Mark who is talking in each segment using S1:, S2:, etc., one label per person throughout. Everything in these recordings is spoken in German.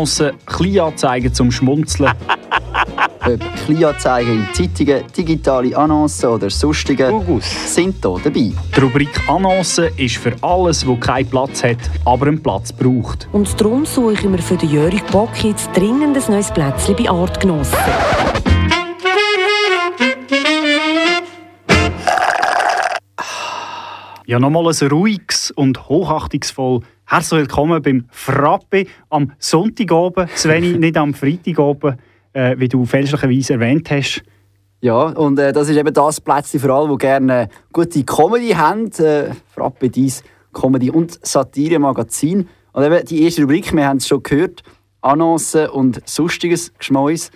S1: Annoncen, Kleinanzeigen zum Schmunzeln.
S2: Ob Kleinanzeigen in Zeitungen, digitale Annoncen oder sonstige
S1: Gugus.
S2: sind hier dabei.
S1: Die Rubrik Annoncen ist für alles, wo keinen Platz hat, aber einen Platz braucht.
S3: Und darum suche ich mir für den Jörg Bock jetzt dringend ein neues Plätzchen bei Artgenossen.
S1: Ja, nochmal ein ruhiges und hochachtungsvoll herzlich willkommen beim Frappe am Sonntagabend, Sveni, nicht am Freitagabend, äh, wie du fälschlicherweise erwähnt hast.
S2: Ja, und äh, das ist eben das Plätzchen für alle, die gerne gute Comedy haben. Äh, Frappe dies Comedy- und Satire-Magazin. Und eben die erste Rubrik, wir haben es schon gehört, Annoncen und sonstiges Geschmäus.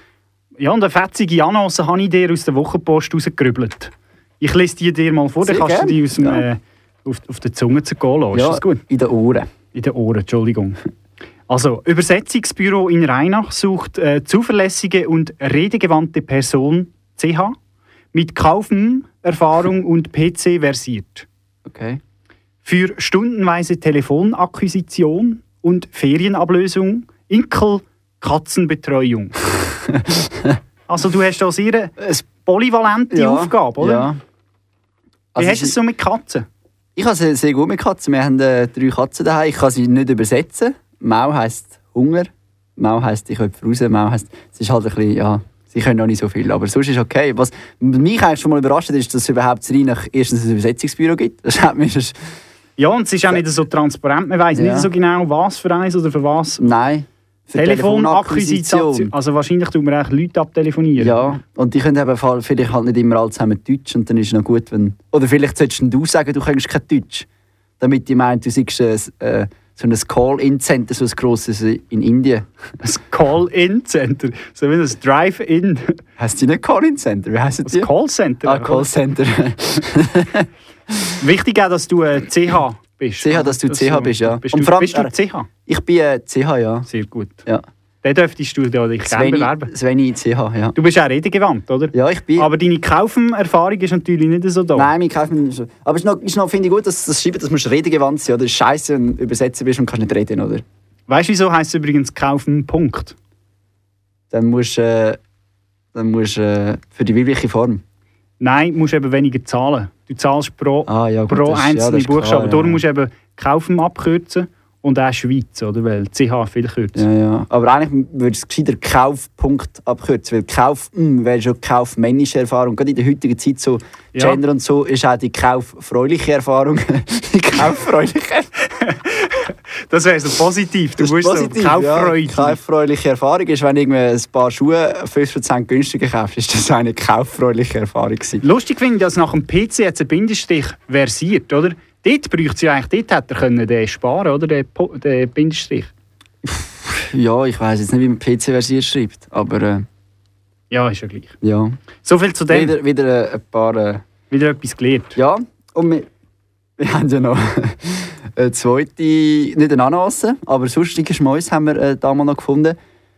S1: Ja, und eine fetzige Annonce habe ich dir aus der Wochenpost rausgerübelt. Ich lese die dir mal vor, dann
S2: Sehr
S1: kannst du
S2: gern.
S1: die aus dem,
S2: Ja.
S1: äh, auf, auf der Zunge zergehen lassen.
S2: ja,
S1: Ist das gut?
S2: in den Ohren.
S1: In den Ohren, Entschuldigung. Also, Übersetzungsbüro in Rheinach sucht äh, zuverlässige und redegewandte Person CH mit Kaufen, Erfahrung und PC versiert.
S2: Okay.
S1: Für stundenweise Telefonakquisition und Ferienablösung, Inkel, Katzenbetreuung. also du hast da sehr eine polyvalente
S2: Ja,
S1: Aufgabe, oder?
S2: Ja.
S1: Wie
S2: Also
S1: hast du
S2: es-
S1: es so mit Katzen?
S2: Ich habe sehr, sehr gut mit Katzen. Wir haben äh, drei Katzen daheim. Ich kann sie nicht übersetzen. Mau heisst Hunger. Mau heisst ich hüpfe raus. Mau heisst, es ist halt ein bisschen, ja, sie können noch nicht so viel. Aber sonst ist okay. Was mich eigentlich schon mal überrascht hat, ist, dass es überhaupt in Rheinach erstens ein Übersetzungsbüro gibt. Das hat mich
S1: Ja, und es ist auch nicht so transparent. Man weiß
S2: Ja.
S1: nicht so genau, was für eins oder für was.
S2: Nein.
S1: Telefonakquisition. Also wahrscheinlich tun wir auch Leute abtelefonieren.
S2: Ja, und die können eben vielleicht halt nicht immer alle zusammen Deutsch und dann ist es noch gut, wenn... Oder vielleicht solltest du sagen, du kannst kein Deutsch. Damit die meinen, du seist äh, äh, so ein Call-In-Center, so ein grosses in Indien.
S1: Ein Call-In-Center. So wie ein Drive-In.
S2: Heißt die nicht Call-In-Center? Wie heisst die?
S1: Callcenter.
S2: Ah, Callcenter.
S1: Wichtig auch, dass du äh, CH bist.
S2: CH, dass du CH bist, ja.
S1: Bist du,
S2: allem-
S1: bist du CH?
S2: ich bin äh, CH, ja.
S1: Sehr gut.
S2: ja.
S1: Dann dürftest du dich gerne bewerben.
S2: Sveni CH, ja.
S1: Du bist auch redegewandt, oder?
S2: Ja, ich bin...
S1: Aber deine Kaufen-Erfahrung ist natürlich nicht so da.
S2: Nein, mein Kaufmann ist Aber es ist noch, ist noch finde ich gut, dass das schreibt, dass du redegewandt sein oder scheiße, wenn du übersetzen bist und kannst nicht reden, oder?
S1: Weißt du, wieso heisst es übrigens Kaufen Punkt?
S2: Dann musst du äh, dann musst, äh, für die weibliche Form.
S1: Nein, du musst eben weniger zahlen. Du zahlst pro,
S2: Ah, ja, gut,
S1: pro
S2: das ja,
S1: einzelne
S2: das ist klar, ja.
S1: Darum musst du eben Kaufen abkürzen und auch Schweiz, oder? Weil CH viel kürzer.
S2: Ja, ja. Aber eigentlich würde es gescheiter Kaufpunkt abkürzen, weil Kauf mm, wäre schon kaufmännische Erfahrung. Gerade in der heutigen Zeit so
S1: Ja.
S2: Gender und so ist auch die kauffreuliche Erfahrung. die kauffreuliche
S1: Das wäre so positiv. Du
S2: Das ist
S1: musst
S2: positiv,
S1: so Kauffreude.
S2: Ja. Kauffreuliche Erfahrung ist, wenn du ein paar Schuhe 5% günstiger kaufst, ist das eine kauffreuliche Erfahrung gewesen.
S1: Lustig finde ich, dass nach dem PC jetzt ein Bindestrich versiert, oder? Dort bräuchte sie eigentlich, dort hätte er können den sparen, oder? Den, den Bindestrich.
S2: Ja, ich weiß jetzt nicht, wie man PC versiert schreibt, aber äh,
S1: Ja, ist ja gleich.
S2: ja.
S1: So viel zu dem.
S2: Wieder, wieder äh, ein paar... Äh,
S1: Wieder etwas gelernt.
S2: Ja, und wir, wir haben ja noch eine zweite, nicht eine Annonce, aber sonstige Schmäus haben wir äh, damals noch gefunden.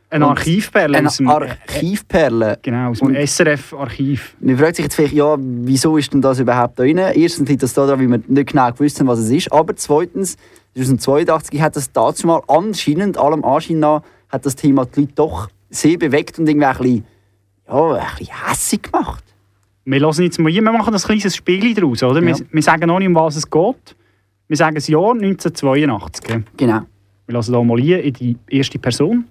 S1: Eine Archivperle
S2: Eine Archivperle.
S1: genau, aus dem SRF-Archiv.
S2: Man fragt sich jetzt vielleicht, ja, wieso ist denn das überhaupt da drin? Erstens liegt das daran, weil wir nicht genau gewusst haben, was es ist. Aber zweitens, 1982 hat das dazu mal anscheinend, allem Anschein nach, hat das Thema die Leute doch sehr bewegt und irgendwie ein bisschen, ja, ein bisschen hässig gemacht.
S1: Wir lassen jetzt mal, wir machen ein kleines Spiel daraus, oder?
S2: Ja.
S1: Wir, wir sagen noch nicht, um was es geht. Wir sagen das Jahr 1982. Gell?
S2: Genau.
S1: Wir lassen da mal hier in die erste Person.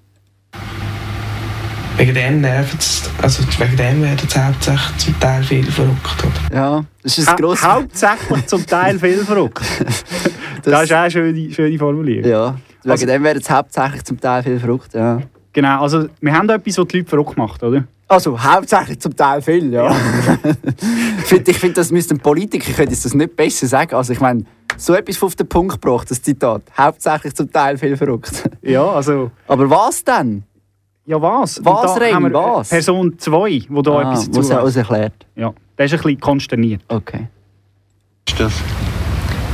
S4: Wegen dem nervt es, also wegen dem werden es hauptsächlich zum Teil viel verrückt. Oder?
S2: Ja, das ist
S1: Ha
S2: ein grosses...
S1: hauptsächlich zum Teil viel verrückt. das, ist auch eine schöne, schöne Formulierung.
S2: Ja, wegen
S1: Also-
S2: dem werden es hauptsächlich zum Teil viel verrückt, ja.
S1: Genau, also wir haben da etwas, was die Leute verrückt macht, oder?
S2: Also hauptsächlich zum Teil viel, ja. ich finde, ich find, das müssten Politiker können das nicht besser sagen. Also ich meine, so etwas auf den Punkt gebracht, das Zitat. Hauptsächlich zum Teil viel verrückt.
S1: Ja, also...
S2: Aber was denn?
S1: Ja, was?
S2: Was,
S1: wir
S2: was?
S1: Person 2, die da
S2: Ah,
S1: etwas
S2: was
S1: dazu
S2: er
S1: weiss.
S2: uns erklärt.
S1: Ja, der ist ein bisschen konsterniert.
S2: Okay.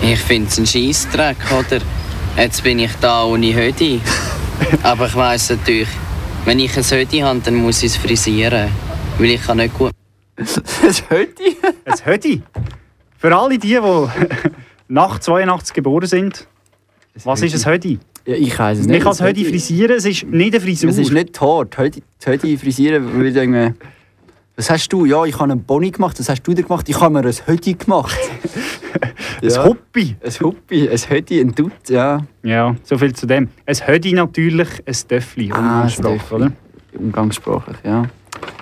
S5: Ich finde es ein Scheissdreck, oder? Jetzt bin ich da ohne Hoodie. Aber ich weiss natürlich, wenn ich ein Hoodie habe, dann muss ich es frisieren. Weil ich kann nicht gut
S2: Das heute?
S1: Ein Hödi. Für alle die, die nach 82 geboren sind, was ist ein Hödi?
S2: Ja, ich weiß es
S6: Man
S2: nicht.
S6: kann es heute frisieren, es ist nicht eine Frisur.
S2: Es ist nicht tot. Heute, heute frisieren würde ich irgendwie... Was hast du? Ja, ich habe einen Boni gemacht. Was hast du denn gemacht? Ich habe mir ein Hoodie gemacht.
S6: ein Hoppi.
S2: Ein Huppi, ein Hoodie, ein Dutt, ja.
S6: Ja, so viel zu dem. Ein Hödi natürlich, ein Töffli,
S2: Ah,
S6: umgangssprachlich,
S2: Töffli.
S6: oder?
S2: Umgangssprachlich, ja.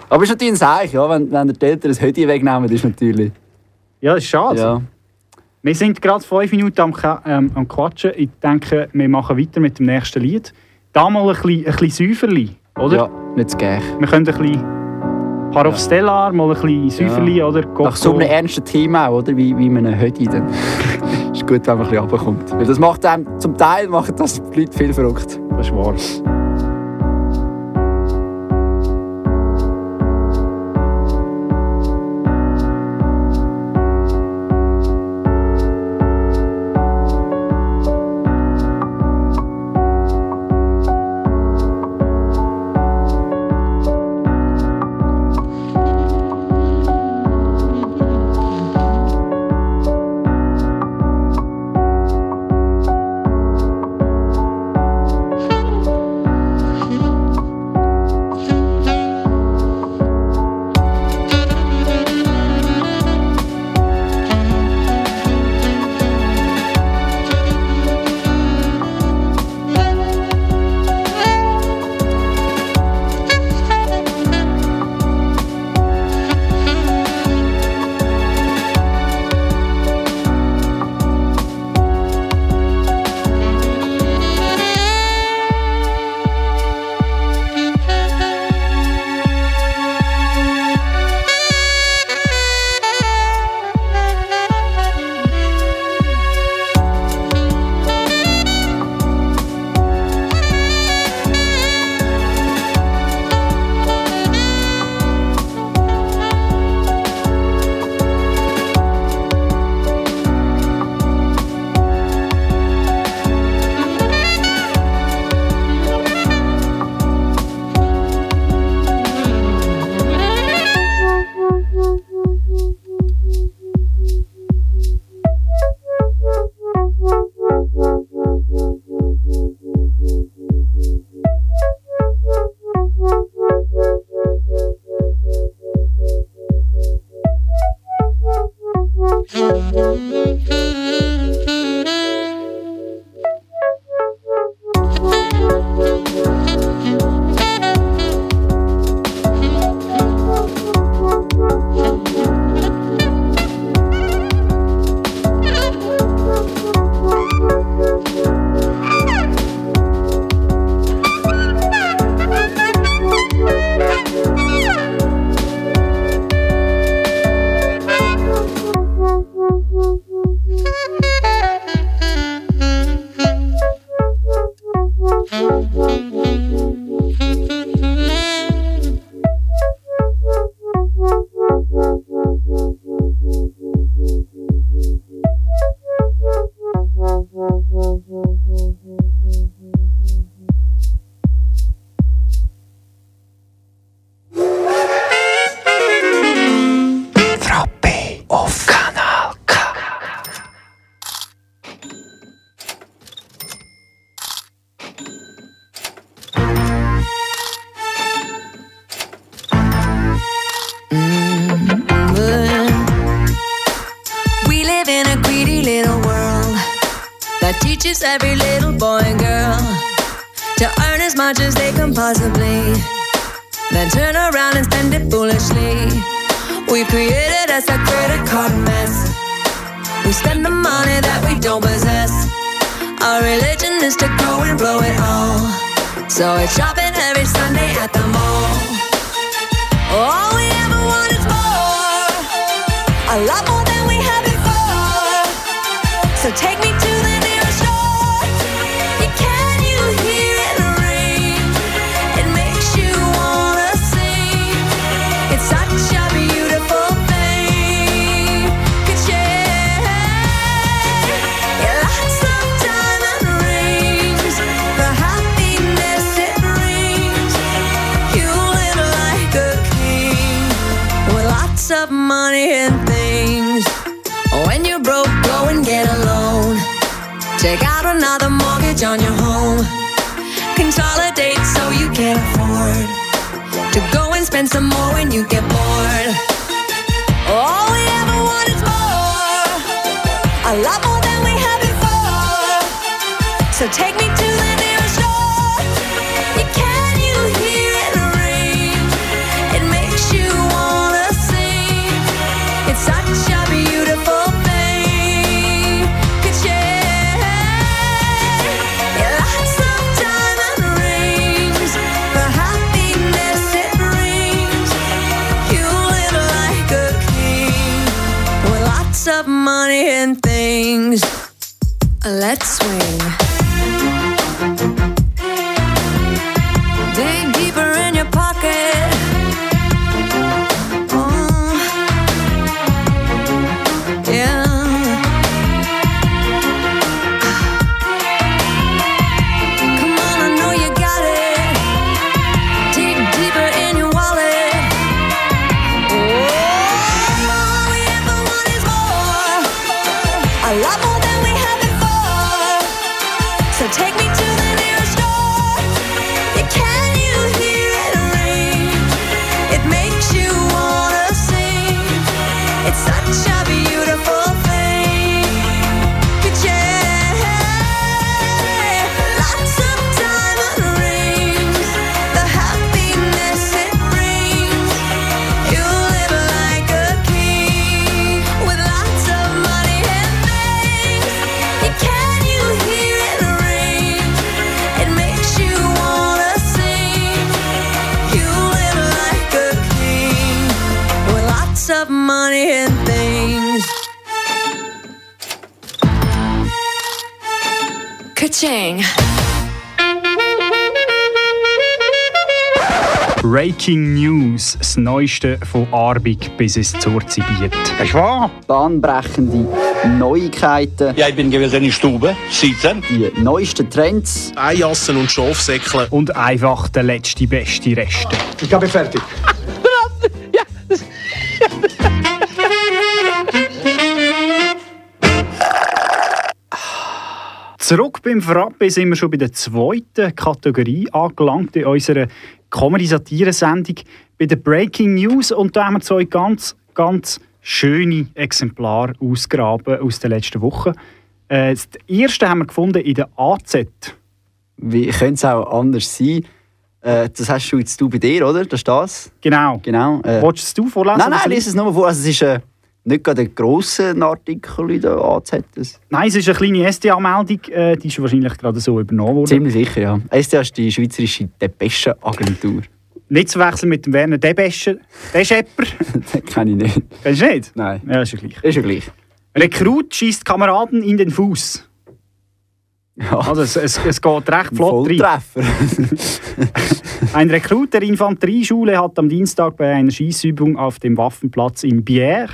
S2: Aber es ist natürlich ein Seich, ja. Wenn, wenn die Eltern ein Hoodie wegnehmen, ist natürlich...
S6: Ja, das ist schade.
S2: Ja.
S6: Wir sind gerade fünf Minuten am, ähm, am Quatschen. Ich denke, wir machen weiter mit dem nächsten Lied. Da mal ein bisschen, ein bisschen Säuferli, oder?
S2: Ja, nicht zu gäch.
S6: Wir können ein bisschen Paar auf Stellar, mal ein bisschen Säuferli, oder?
S2: Nach so einem ernsten Thema auch, oder? Wie, wie man einen Hoodie, dann ist gut, wenn man ein bisschen runterkommt. Weil das macht einem, zum Teil machen das die Leute viel verrückt.
S6: Das ist wahr.
S7: A lot more than we had before. So take me to the nearest shore. Yeah,
S6: Can you hear it ring? It makes you wanna sing. It's such a beautiful thing. Could share lots of diamond rings for happiness it brings. You live like a king with lots of money and Let's swing. And things. Ka-ching.
S1: Breaking News, das Neueste von Arbig bis es zur Zibiet.
S8: Ist wahr?
S2: Bahnbrechende Neuigkeiten,
S8: Ja, ich bin gewesen in der Stube, sitzen.
S2: die neuesten Trends.
S9: Eijassen und Schafsäckle.
S1: Und einfach der letzte, beste Reste.
S9: Ich bin fertig.
S1: Zurück beim Frappe sind wir schon bei der zweiten Kategorie angelangt in unserer Comedy-Satire-Sendung bei der Breaking News. Und da haben wir zwei ganz, ganz schöne Exemplare ausgraben aus der letzten Woche. Äh, das erste haben wir gefunden in der AZ.
S2: Wie könnte es auch anders sein? Äh, das hast du jetzt du bei dir, oder? Das ist das?
S1: Genau.
S2: Genau. Äh,
S1: Wolltest du vorlesen?
S2: nein, nein, lies es nur vor. Also, es ist äh, nicht gerade ein grosser Artikel in der AZ.
S1: Nein, es ist eine kleine SDA-Meldung, äh, die ist wahrscheinlich gerade so übernommen worden.
S2: Ziemlich sicher, ja. SDA ist die schweizerische Depesche-Agentur.
S1: Nicht zu wechseln mit dem Werner Debescher. Deschepper.
S2: Den kenne ich nicht.
S1: Kennst du nicht?
S2: Nein.
S1: Ja, ist ja gleich.
S2: Ist ja gleich.
S1: Rekrut schießt Kameraden in den Fuß.
S2: Ja.
S1: Also es, es, es geht recht flott rein.
S2: Volltreffer.
S1: Ein Rekrut der Infanterieschule hat am Dienstag bei einer Schießübung auf dem Waffenplatz in Bière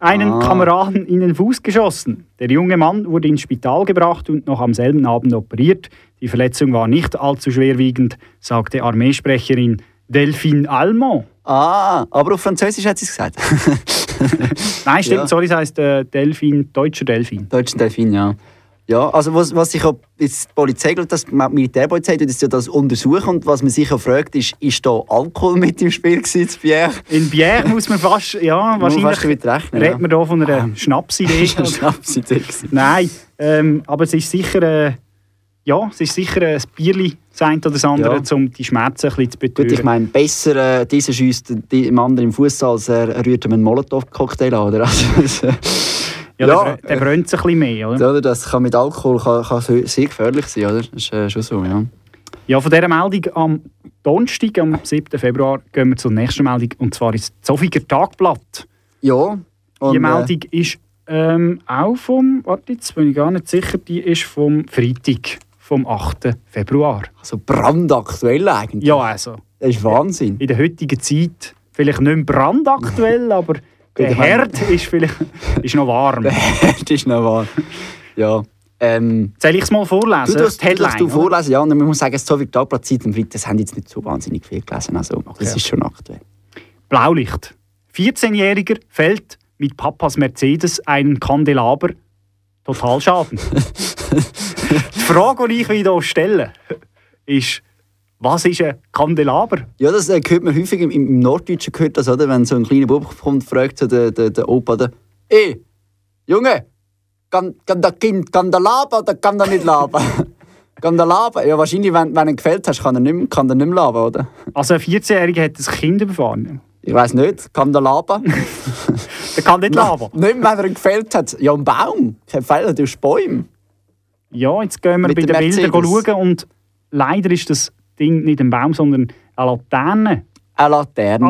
S1: einen
S2: Ah.
S1: Kameraden in den Fuß geschossen. Der junge Mann wurde ins Spital gebracht und noch am selben Abend operiert. Die Verletzung war nicht allzu schwerwiegend, sagte Armeesprecherin Delphine Almond.
S2: ah, aber auf Französisch hat sie es gesagt.
S1: Nein, stimmt,
S2: Ja.
S1: sorry, es heisst äh, Delphine, deutscher Delphine.
S2: Deutschen Delfin, ja. Ja, also was, was ich auch, jetzt die Polizei, das, die Militärpolizei, tut jetzt ja das untersuchen und was man sich auch fragt, ist, ist da Alkohol mit im Spiel gewesen, zu Bier?
S1: In Bière muss man fast, ja,
S2: Muss man
S1: wahrscheinlich
S2: fast damit rechnen,
S1: redet
S2: ja.
S1: man hier von einer Schnapsidee.
S2: Eine Schnapsidee. gewesen.
S1: Nein, ähm, aber es ist sicher, äh, ja, es ist sicher ein Bierli, das eine oder das andere,
S2: Ja.
S1: um die Schmerzen ein bisschen zu
S2: Gut,
S1: betören.
S2: ich meine, besser äh, dieser schießt dem anderen im Fuß als er, er rührt einen Molotow-Cocktail an, oder? Also,
S1: ja,
S2: ja,
S1: der, der brennt sich ein bisschen mehr, oder?
S2: oder? Das kann mit Alkohol kann, kann sehr gefährlich sein, oder? Das ist äh, schon so, ja.
S1: Ja, von dieser Meldung am Donnerstag, am 7. Februar, gehen wir zur nächsten Meldung, und zwar ist das Zofiger Tagblatt.
S2: Ja. Und,
S1: Die
S2: äh,
S1: Meldung ist ähm, auch vom, warte, jetzt bin ich gar nicht sicher, die ist vom Freitag, vom 8. Februar.
S2: also brandaktuell eigentlich.
S1: Ja, also,
S2: Das ist Wahnsinn.
S1: in der heutigen Zeit vielleicht nicht brandaktuell, aber der Herd ist vielleicht ist noch warm.
S2: das ist noch wahr. Ja. Ähm,
S1: Soll ich es mal vorlesen?
S2: du darfst
S1: Headline,
S2: du vorlesen, ja. Und man muss sagen, so viel Tagblatt Zeit am Freitag, haben jetzt nicht so wahnsinnig viel gelesen. Also, das ist schon aktuell.
S1: Blaulicht. 14-Jähriger fällt mit Papas Mercedes einen Kandelaber. Totalschaden. die Frage, die ich wieder stelle, ist, Was ist ein Kandelaber?
S2: Ja, das äh, hört man häufig im, im Norddeutschen, gehört das, oder? wenn so ein kleiner Bub kommt, fragt so der, der, der Opa, der, «Ey, Junge, kann, kann das Kind laben oder kann der nicht laben?» Kann der laben? Ja, wahrscheinlich, wenn, wenn du ihn gefällt hast, kann er nicht, mehr- kann er nicht mehr laben, oder?
S1: Also ein 14-Jähriger hat ein Kind überfahren.
S2: Ich weiß nicht, kann der laben?
S1: Der kann nicht laben.
S2: nicht, wenn er ihn gefällt hat. Ja, ein Baum. Kein Fehler, du Bäume.
S1: Ja, jetzt gehen wir
S2: Mit
S1: bei den Bildern schauen und leider ist das Ding nicht ein Baum, sondern eine Laterne.
S2: Eine Laterne.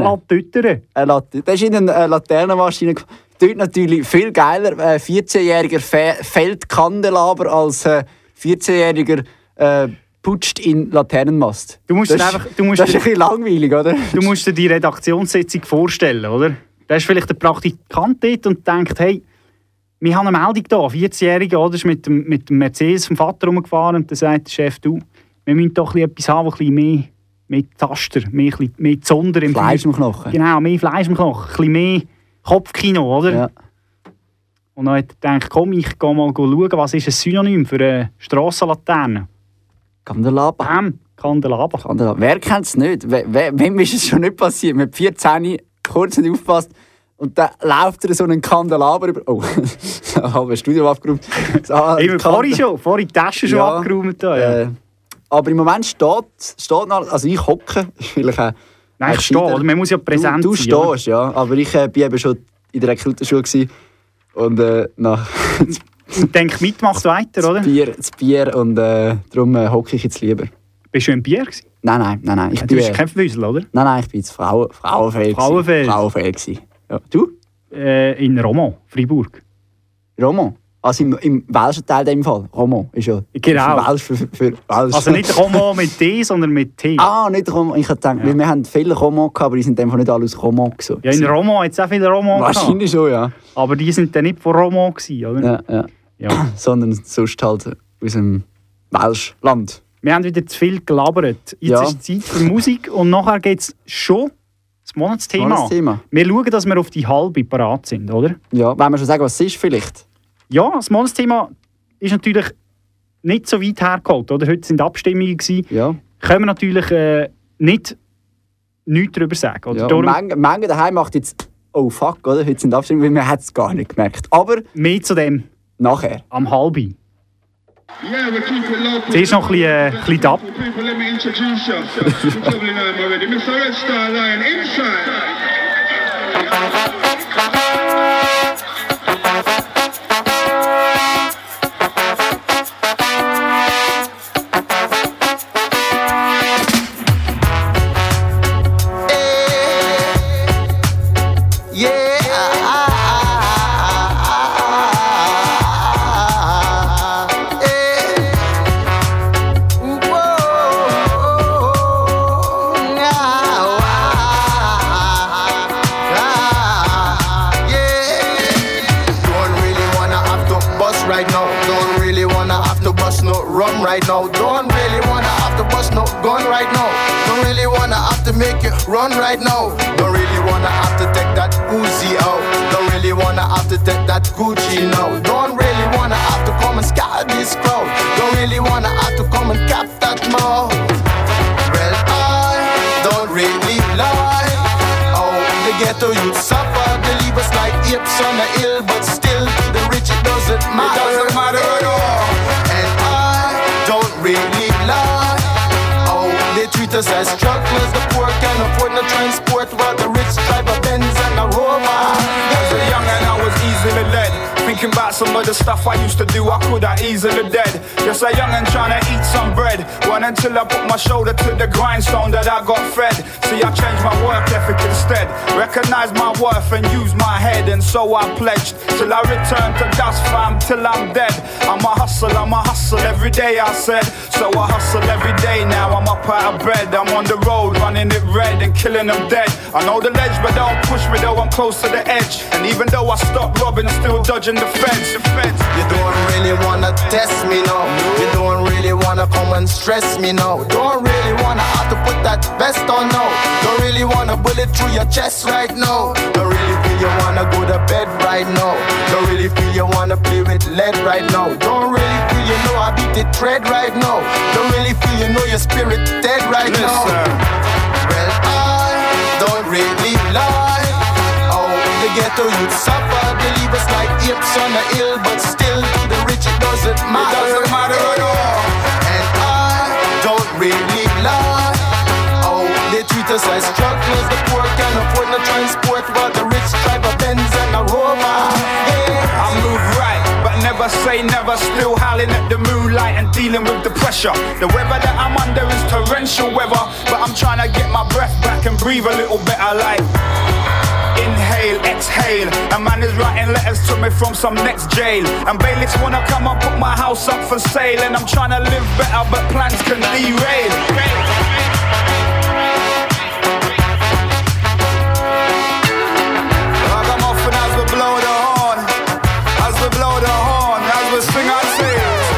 S1: Eine Laterne.
S2: Das ist in eine Laternenmaschine. ge- Dort natürlich viel geiler. Äh, 14-jähriger Fe Feldkandelaber als äh, 14-jähriger äh, putscht in Laternenmast.
S1: Du musst
S2: das
S1: einfach- du musst
S2: das ist ein bisschen langweilig, oder?
S1: Du musst dir die Redaktionssitzung vorstellen, oder? Da ist vielleicht der Praktikant dort und denkt, hey, wir haben eine Meldung da, ein 14-Jähriger, oder, ist mit dem, mit dem Mercedes vom Vater rumgefahren und dann sagt der Chef, du, wir müssen doch ein etwas haben, ein bisschen mehr, mehr Taster, mehr, ein mehr Zonder im
S2: Fleisch im Knochen.
S1: Genau, mehr Fleisch im Knochen, ein mehr Kopfkino, oder?
S2: Ja.
S1: Und dann hat er gedacht, komm, ich gehe mal schauen, was ist ein Synonym für eine Strassenlaterne?
S2: Kandelaber.
S1: Bam, Kandelaber.
S2: Kandelaber. Wer kennt es nicht? Wem ist es schon nicht passiert? Mit 14 kurz nicht aufgepasst und dann läuft er so einen Kandelaber über. Oh, halbes Studio abgeräumt. So, Kandel-
S1: vorhin schon, vorhin die Tasche schon
S2: Ja,
S1: abgeräumt. Da, ja.
S2: Äh, aber im Moment steht, steht noch, also ich hocke, vielleicht auch,
S1: Nein,
S2: auch
S1: ich stehe,
S2: gescheiter.
S1: oder? Man muss ja präsent
S2: du, du
S1: sein, oder?
S2: stehst, ja, aber ich äh, bin eben schon in der Rekrutenschule und äh, nach
S1: Und denk mit, mach's weiter, oder?
S2: das Bier, das Bier und äh, darum äh, hocke ich jetzt lieber.
S1: Bist du im Bier gewesen?
S2: Nein, nein, nein, nein, ich
S1: Du bist
S2: äh,
S1: kein Füssel, oder?
S2: nein, nein, ich bin jetzt Frauen, Frauenfeld.
S1: Frauenfeld.
S2: Frauenfeld. Ja. Du?
S1: Äh, in Romont, Freiburg.
S2: Romo? Also im, im welschen Teil in dem Fall? Romo ist ja
S1: Genau.
S2: Welsch, für, für, für Welsch.
S1: Also nicht Romont mit T, sondern mit T.
S2: Ah, nicht Romo. Ich habe gedacht, weil wir haben viele Romo gehabt, aber die sind Fall nicht alle aus Romo gewesen.
S1: Ja, in Romont hat es auch viele gehabt.
S2: Wahrscheinlich schon, ja.
S1: Aber die sind dann nicht von Romont gewesen, oder?
S2: ja, ja.
S1: Ja.
S2: Sondern sonst halt aus dem Welschland.
S1: Wir haben wieder zu viel gelabert. Jetzt
S2: Ja.
S1: ist Zeit für Musik und nachher geht es schon das Monatsthema.
S2: Das Thema.
S1: Wir schauen, dass wir auf die halbe parat sind, oder?
S2: Ja, wollen wir schon sagen, was es ist vielleicht?
S1: Ja, das Monatsthema ist natürlich nicht so weit hergeholt, oder? Heute sind Abstimmungen gewesen.
S2: Ja.
S1: Können wir natürlich äh, nicht nichts darüber sagen, oder?
S2: ja.
S1: Darum
S2: manche, manche daheim macht jetzt, oh fuck, oder? Heute sind Abstimmungen, weil man hat es gar nicht gemerkt. Aber
S1: mehr zu dem
S2: nachher.
S1: am
S10: it local.
S1: Zuerst noch ein bisschen, äh, ein bisschen Dub.
S11: Run right now. Don't really wanna have to take that Uzi out. Don't really wanna have to take that Gucci now. Don't really wanna have to come and scatter this crowd. Don't really wanna have to come and cap that mouth. Well, I don't really lie. Oh, the ghetto youth suffer. They leave us like apes on a hill, but still, the rich it doesn't matter. It doesn't matter at all. Us as strugglers. The poor can't afford no transport, while the rich drive a
S12: Thinking about some of the stuff I used to do, I could have easily dead. Just a young and trying to eat some bread. One until I put my shoulder to the grindstone that I got fed. See, I changed my work ethic instead. Recognize my worth and use my head, and so I pledged till I return to dust, fam, till I'm dead. I'm a hustle, I'm a hustle every day, I said. So I hustle every day now. I'm up out of bed, I'm on the road, running it red and killing them dead. I know the ledge, but don't push me though, I'm close to the edge. And even though I stopped robbing, I'm still dodging the
S11: You don't really wanna test me now. You don't really wanna come and stress me now. Don't really wanna have to put that vest on now. Don't really wanna bullet through your chest right now. Don't really feel you wanna go to bed right now. Don't really feel you wanna play with lead right now. Don't really feel you know I beat the tread right now. Don't really feel you know your spirit dead right now. Well, I don't really lie. The ghetto youth suffer. They leave us like apes on the hill, but still to the rich it doesn't matter.
S12: doesn't matter at all.
S11: And I don't really lie. Oh, they treat us as strugglers. The poor can afford no transport, but the rich drive a Benz and a Rover. Yeah.
S12: I move right, but never say never. Still howling at the moonlight and dealing with the pressure. The weather that I'm under is torrential weather, but I'm trying to get my breath back and breathe a little better. Like inhale, exhale. A man is writing letters to me from some next jail, and bailiffs wanna come and put my house up for sale. And I'm trying to live better, but plans can derail. I come off and as we blow the horn, as we blow the horn, as we sing our tunes.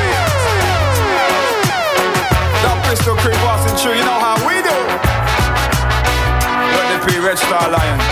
S12: That pistol creep passing through, you know how we do. The Red Star Lion.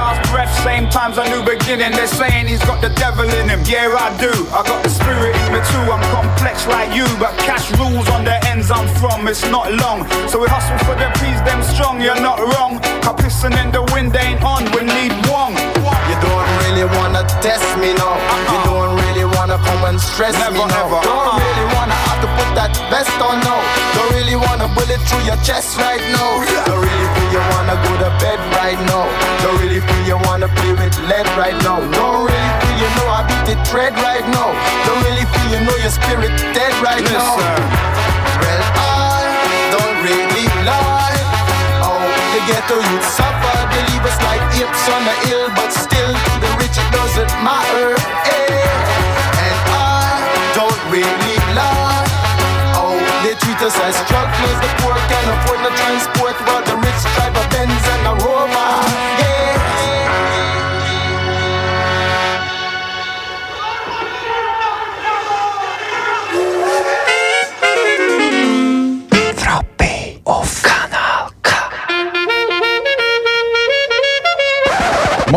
S12: breath, same time's a new beginning. They're saying he's got the devil in him. Yeah, I do. I got the spirit in me too. I'm complex like you, but cash rules on the ends I'm from. It's not long, so we hustle for the peas, them strong. You're not wrong. Cause pissing in the wind ain't on. We need one.
S11: You don't really wanna test me now. You uh-uh. don't really wanna come and stress
S12: Never,
S11: me now.
S12: ever,
S11: Don't
S12: uh-uh.
S11: really wanna put that vest on now. Don't really wanna bullet through your chest right now. Don't really feel you wanna go to bed right now. Don't really feel you wanna play with lead right now. Don't really feel you know I beat the tread right now. Don't really feel you know your spirit dead right now. Well, I don't really lie. Oh, the ghetto youth suffer. They leave us like apes on the hill, but still to the rich it doesn't matter. Eh. And I don't really as strugglers. The poor can afford no transport, but the rich drive a Benz and a Rover.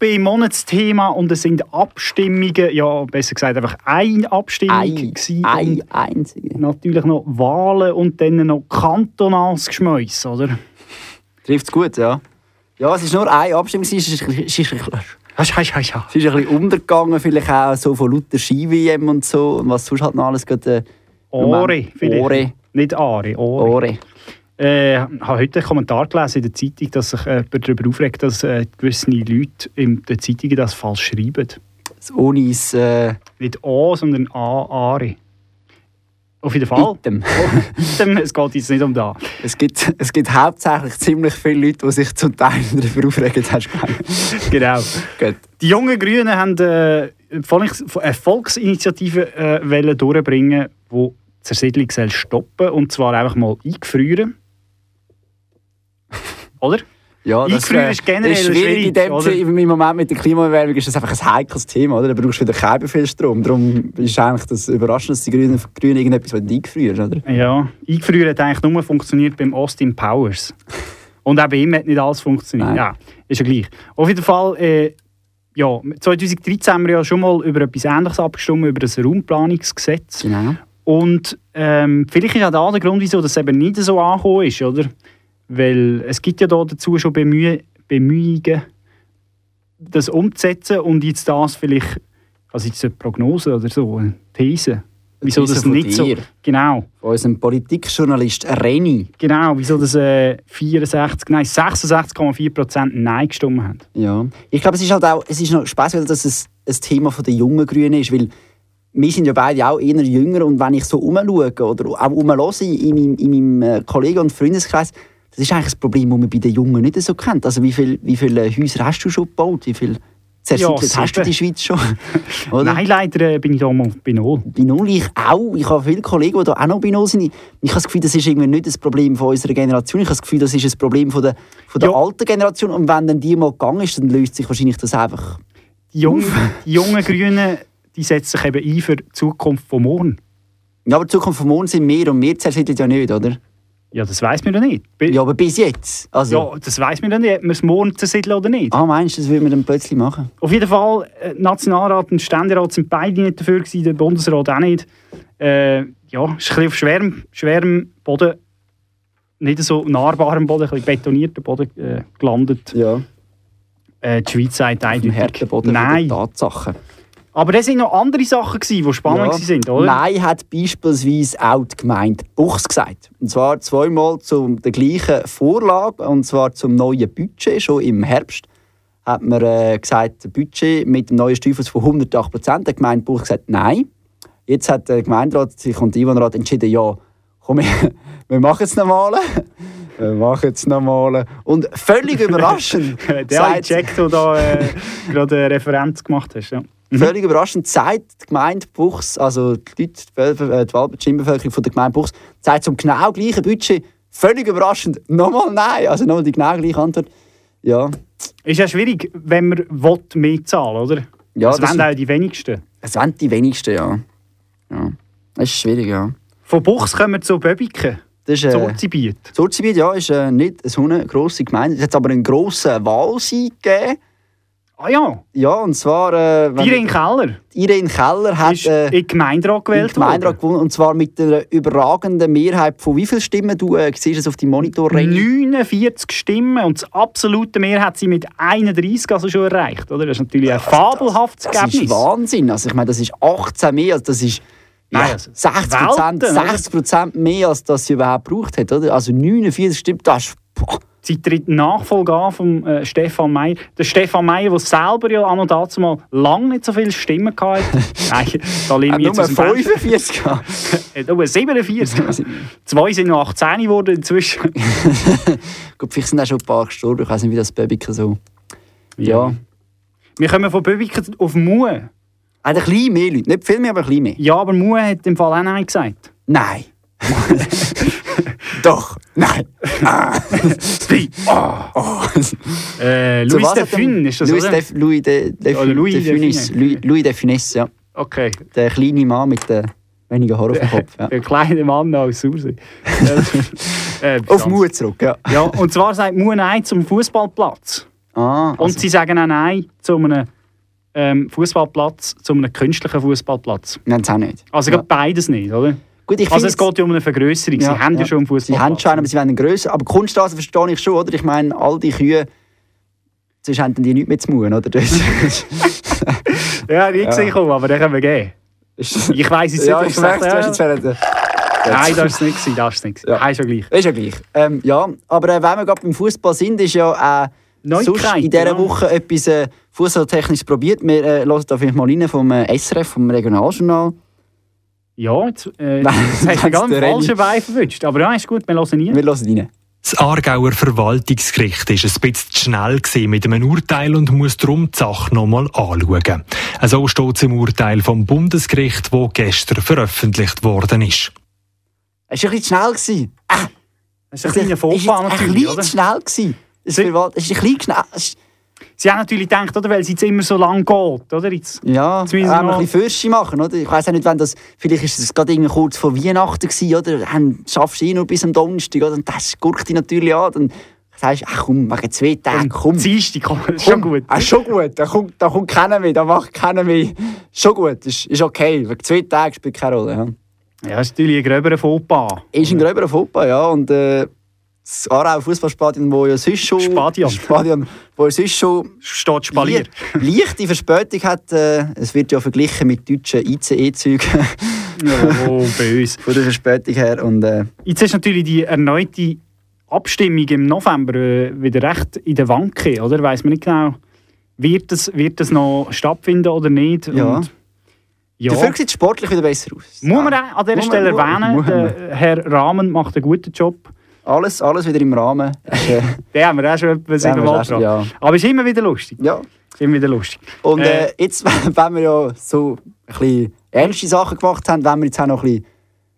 S1: Im Monatsthema und es sind Abstimmungen, ja besser gesagt einfach eine Abstimmung
S2: Ein,
S1: gewesen
S2: ein einzige.
S1: natürlich noch Wahlen und dann noch kantonales Geschmäus, oder?
S2: Trifft es gut, ja. Ja, es ist nur eine Abstimmung. Es ist, es ist, es ist, es ist ein bisschen untergegangen, vielleicht auch so von lauter Ski-WM und so. Und was sonst halt noch alles geht. Äh,
S1: Ore, vielleicht.
S2: Ore.
S1: Nicht Are, Ore.
S2: Ore.
S1: Äh, Ich habe heute einen Kommentar gelesen in der Zeitung, dass sich äh, jemand darüber aufregt, dass äh, gewisse Leute in den Zeitungen das falsch schreiben.
S2: Das Unis. Äh,
S1: Nicht A, sondern A, Are. Auf jeden Fall.
S2: Item.
S1: Item, es geht jetzt nicht um da.
S2: es, gibt, es gibt hauptsächlich ziemlich viele Leute, die sich zum Teil darüber aufregen. Hast du?
S1: Genau.
S2: Gut.
S1: Die jungen Grünen haben äh, eine Volksinitiative äh, wollen durchbringen, die die Zersiedlung soll stoppen und zwar einfach mal eingefrieren. Oder?
S2: Ja,
S1: Eingefrieren
S2: äh,
S1: ist generell
S2: ist schwierig. in dem
S1: oder?
S2: Im Moment mit der Klimaerwärmung ist das einfach ein heikles Thema. Oder? Da brauchst du wieder keinen viel Strom. Darum ist eigentlich das überraschend, dass die Grünen, Grünen irgendetwas eingefrieren oder?
S1: Ja, eingefrieren hat eigentlich nur funktioniert beim Austin Powers. Und auch bei ihm hat nicht alles funktioniert.
S2: Nein.
S1: Ja, ist ja gleich. Auf jeden Fall, äh, ja, 2013 haben wir ja schon mal über etwas Ähnliches abgestimmt, über das Raumplanungsgesetz.
S2: Genau.
S1: Und ähm, vielleicht ist auch da der Grund, wieso das eben nicht so angekommen ist, oder? Weil es gibt ja da dazu schon Bemüh Bemühungen, das umzusetzen und jetzt das vielleicht, also jetzt eine Prognose oder so, eine These, wieso das nicht so... Genau.
S2: Von unserem Politikjournalist Reni.
S1: Genau, wieso das äh, 64, nein 66,4 Prozent Nein gestimmt haben.
S2: Ja. Ich glaube, es ist halt auch, es ist noch speziell, dass es ein Thema der jungen Grünen ist, weil wir sind ja beide auch eher jünger und wenn ich so umschaue oder auch umhöre in meinem, in meinem äh, Kollegen- und Freundeskreis, das ist eigentlich ein Problem, das man bei den Jungen nicht so kennt. Also wie, viel, wie viele Häuser hast du schon gebaut? Wie viel zersiedelt
S1: Ja,
S2: hast du die Schweiz schon?
S1: Nein, leider äh, bin ich da mal bei Null.
S2: Bei Null, ich auch. Ich habe viele Kollegen, die da auch noch bei Null sind. Ich, habe das Gefühl, das ist irgendwie nicht das Problem von unserer Generation. Ich habe das Gefühl, das ist ein Problem von der, von der alten Generation. Und wenn dann die mal gegangen ist, dann löst sich wahrscheinlich das einfach
S1: Die jungen, die jungen Grünen die setzen sich eben ein für die Zukunft von morgen.
S2: Ja, aber die Zukunft von morgen sind mehr und mehr zersiedelt ja nicht, oder?
S1: Ja, das weiß man ja nicht.
S2: Ja, aber bis jetzt. Also,
S1: Ja, das weiß man ja nicht, ob wir es morgen zersiedeln oder nicht.
S2: Ah, meinst du, das will man dann plötzlich machen?
S1: Auf jeden Fall, äh, Nationalrat und Ständerat sind beide nicht dafür gewesen, der Bundesrat auch nicht. Äh, ja, ist ein bisschen auf schwerem, schwerem Boden, nicht so nahbarem Boden, ein bisschen betonierter Boden äh, gelandet.
S2: Ja.
S1: Äh, die Schweiz sagt eindeutig.
S2: harten Boden
S1: Nein.
S2: Tatsachen.
S1: Aber das sind noch andere Sachen, gewesen, die spannend sind, oder?
S2: Nein, hat beispielsweise auch die Gemeinde Buchs gesagt. Und zwar zweimal zu der gleichen Vorlage, und zwar zum neuen Budget, schon im Herbst. Hat man äh, gesagt, das Budget mit dem neuen Steuerfuss von 108 Prozent. Der Gemeinde Buchs gesagt, nein. Jetzt hat der Gemeinderat sich und der Einwohnerrat entschieden, ja, komm, wir, wir machen es nochmal. Wir machen es nochmal. Und völlig überraschend.
S1: Der hat gecheckt, wo du da äh, gerade eine Referenz gemacht hast. Ja.
S2: Völlig überraschend sagt die Gemeinde Buchs, also die Leute, die äh, die Wahlbevölkerung von der Gemeinde Buchs, sagt zum genau gleichen Budget, völlig überraschend, nochmal nein. Also nochmal die genau gleiche Antwort. Ja,
S1: Ist ja schwierig, wenn man will, mehr zahlen oder?
S2: Ja,
S1: das
S2: das
S1: wollen auch die wenigsten.
S2: es sind die wenigsten, ja. ja. Das ist schwierig, ja.
S1: Von Buchs kommen wir zu Böbiken.
S2: Das ist, äh,
S1: Zorzibiet.
S2: Surzibiet, ja, ist äh, nicht so eine grosse Gemeinde. Es hat aber einen grossen Wahlsieg gegeben.
S1: Ah ja,
S2: Ja, und zwar... Äh,
S1: Irene Keller
S2: Irene Keller hat...
S1: ist
S2: äh,
S1: in Gemeinderat gewählt
S2: Gemeinderat
S1: worden.
S2: gewonnen, und zwar mit einer überragenden Mehrheit von wie vielen Stimmen? Du äh, siehst es auf dem Monitor, René.
S1: 49 Stimmen und das absolute Mehr hat sie mit 31 also schon erreicht. Oder? Das ist natürlich ein fabelhaftes
S2: Das ist
S1: Ergebnis.
S2: Wahnsinn. Also ich meine, das ist 18 mehr, also das ist ja,
S1: Nein, also
S2: 60
S1: Welten, oder?
S2: 60 Prozent mehr, als das sie überhaupt gebraucht hat. Oder? Also 49 Stimmen, das ist...
S1: Sie tritt Nachfolge an von äh, Stefan Meyer. Der Stefan Meyer, der selber ja an und dazu mal lange nicht so viele Stimmen hatte. Nein, da liegen
S2: Hat
S1: wir jetzt Fenster.
S2: 45 gehabt.
S1: Äh, Nur 47. Zwei sind noch 18 geworden inzwischen.
S2: Gut, vielleicht sind auch schon ein paar gestorben. Ich weiß nicht, wie das Babyke so... Ja.
S1: Wir kommen von Böbiken auf Mue.
S2: Ein bisschen mehr Leute. Nicht viel mehr, aber ein bisschen mehr.
S1: Ja, aber Mue hat im Fall auch Nein gesagt.
S2: Nein. Doch. Nein. Ah. Oh.
S1: Äh,
S2: Zu
S1: Louis
S2: was
S1: de
S2: hat er-
S1: Fun ist das,
S2: Louis
S1: oder?
S2: de, Louis de, de,
S1: Oder Louis
S2: de
S1: de
S2: Funès.
S1: Funès.
S2: Louis, Louis de Funès, ja.
S1: Okay.
S2: Der kleine Mann mit den wenigen Haaren auf dem Kopf. Ja.
S1: Der kleine Mann aus Sursee. äh,
S2: Auf Mut zurück, ja.
S1: Ja, und zwar sagt Mue Nein zum Fußballplatz.
S2: Ah,
S1: Und sie sagen auch Nein zu einem ähm, Fußballplatz, zu einem künstlichen Fußballplatz.
S2: Nein, das auch nicht.
S1: Also
S2: Ja.
S1: beides nicht, oder?
S2: Gut,
S1: also es geht ja um eine Vergrößerung. sie haben ja, schon einen
S2: Sie haben schon einen, aber sie wollen einen grösser. Aber Kunststraße verstehe ich schon, oder? Ich meine, all die Kühe, sonst haben die nichts mehr zu tun, oder?
S1: Ja, nicht
S2: Ja.
S1: gesehen, aber den können wir geben. Ich weiss jetzt nicht,
S2: ja, ich
S1: es
S2: merke, hast jetzt
S1: Nein, das es nicht. Das ist nicht. Ja. Ist ja gleich.
S2: Ist ja gleich. Ähm, ja, aber äh, wenn wir gerade beim Fußball sind, ist ja äh,
S1: Neuigkeit,
S2: in dieser
S1: ja.
S2: Woche etwas äh, Fußballtechnisches probiert. Wir äh, hören da vielleicht mal rein vom äh, SRF, vom Regionaljournal.
S1: Ja, jetzt, äh,
S2: Nein,
S1: jetzt hast du
S2: das
S1: ganz falschen Bein verwünscht. Aber ja, ist gut, wir hören nie.
S2: Wir hören rein.
S13: Das Aargauer Verwaltungsgericht war ein bisschen zu schnell mit einem Urteil und muss darum die Sache nochmal anschauen. So steht es im Urteil vom Bundesgericht, das gestern veröffentlicht worden ist.
S2: Es war ein bisschen schnell. Gewesen.
S1: Das ist ein kleiner
S2: Es war ein
S1: natürlich,
S2: bisschen schnell. Gewesen. Es war es ist ein bisschen schnell.
S1: Sie haben natürlich gedacht, oder, weil es jetzt immer so lang geht. Oder? Jetzt,
S2: Ja,
S1: jetzt müssen
S2: auch
S1: noch-
S2: ein bisschen Fürsche machen, oder? Ich weiß auch nicht, wenn das, vielleicht ist es gerade irgendwie kurz vor Weihnachten gewesen, oder? Dann schaffst du eh nur bis am Donnerstag, oder? Und das guckt dich natürlich an, dann sagst du, ach komm, wegen zwei Tagen, komm.
S1: Dienstag, komm, ist schon gut.
S2: Ah, schon gut, da kommt, da kommt keiner mehr, da macht keiner mehr. Schon gut, ist, ist okay, wegen zwei Tagen spielt keine Rolle, ja.
S1: Ja, ist natürlich ein gröberer Fauxpas.
S2: Ist ein gröberer Fauxpas, ja. Und äh, das Aarau Fußballstadion, wo ja sonst schon...
S1: Stadion.
S2: Stadion wo ja sonst schon...
S1: Steht Spalier.
S2: Lie- leichte Verspätung hat. Äh, es wird ja verglichen mit deutschen ICE-Zügen
S1: Oh, böse.
S2: von der Verspätung her. Und äh,
S1: Jetzt ist natürlich die erneute Abstimmung im November äh, wieder recht in der Wanke, oder? Weiß man nicht genau, wird das, wird das noch stattfinden oder nicht?
S2: Ja.
S1: Und, ja.
S2: dafür sieht es sportlich wieder besser aus.
S1: Muss man auch an dieser Stelle erwähnen, Herr Rahmen macht einen guten Job.
S2: Alles, alles wieder im Rahmen. Äh,
S1: Den haben wir auch schon etwa siebenmal dran.
S2: ja.
S1: Aber es ist immer wieder lustig.
S2: ja.
S1: Ist immer wieder lustig.
S2: Und äh,
S1: Äh,
S2: jetzt, wenn wir ja so ein bisschen ernste Sachen gemacht haben, wollen wir jetzt auch noch ein bisschen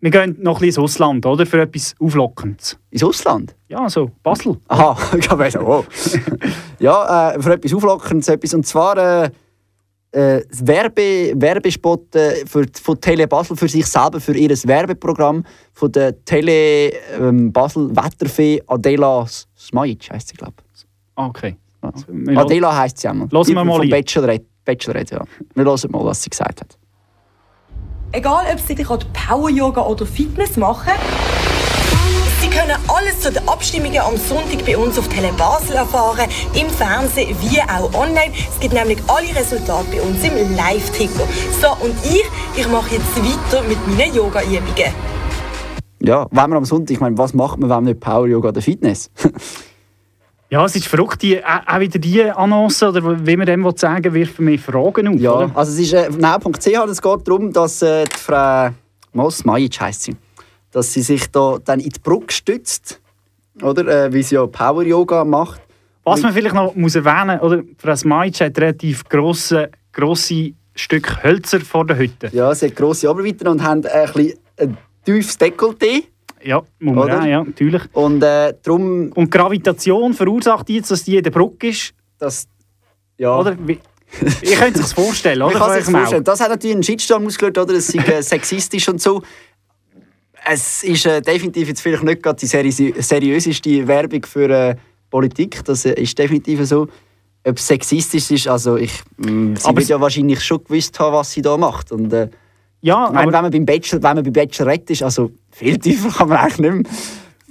S1: Wir gehen noch ein bisschen ins Ausland, oder? Für etwas Auflockendes.
S2: ins Ausland.
S1: Ja, so Basel.
S2: Aha, ich habe oh. Ja, äh, für etwas Auflockendes. Etwas. Und zwar äh, Werbe, Werbespot äh, für, von Tele Basel für sich selber, für ihr Werbeprogramm von der Tele ähm, Basel Wetterfee Adela Smajic, heisst sie, glaube
S1: Ah, Okay.
S2: ich.
S1: Wir
S2: Adela heisst sie einmal.
S1: Hören
S2: Die
S1: wir mal
S2: Vom. Bachelorette, Bachelorette, ja. Wir hören mal, was sie gesagt hat.
S14: Egal, ob Sie gerade Power-Yoga oder Fitness machen. Sie können alles zu den Abstimmungen am Sonntag bei uns auf Tele Basel erfahren, im Fernsehen wie auch online. Es gibt nämlich alle Resultate bei uns im Live-Ticker. So, und ich, ich mache jetzt weiter mit meinen Yoga-Übungen.
S2: Ja, wenn man am Sonntag, ich meine, was macht man, wenn man nicht Power Yoga oder Fitness?
S1: Ja, es ist verrückt, die, auch auch wieder die Annonce, oder wie man dem will sagen wirft mir Fragen auf.
S2: Ja,
S1: Oder?
S2: also es ist äh, now.ch, es geht darum, dass äh, die Frau Mos Majic heisst sie, dass sie sich da dann in die Brücke stützt, oder, äh, wie sie ja Power Yoga macht.
S1: Was man vielleicht noch muss erwähnen oder Frau Smajic hat relativ grosse, grosse Stück Hölzer vor der Hütte.
S2: Ja, sie hat grosse Oberweite und haben ein, bisschen ein tiefes Dekolleté.
S1: Ja, muss man
S2: Oder?
S1: auch, ja, natürlich.
S2: Und äh, darum,
S1: Und Gravitation verursacht jetzt, dass die in der Brücke ist,
S2: das, ja,
S1: oder? Ihr könnt es sich vorstellen, oder?
S2: kann
S1: Von
S2: sich
S1: eurem
S2: vorstellen. Das hat natürlich einen Shitstorm ausgelöst, oder? Es sei äh, sexistisch und so. Es ist äh, definitiv jetzt vielleicht nicht gerade die seri seriöseste Werbung für äh, Politik. Das äh, ist definitiv so. Ob es sexistisch ist, also ich, mh, sie
S1: Aber
S2: wird ja wahrscheinlich schon gewusst haben, was sie da macht. Und, äh,
S1: Ja,
S2: ich meine,
S1: aber
S2: wenn man beim Bachelor, wenn man bei Bachelorette ist, also viel tiefer kann man eigentlich nicht mehr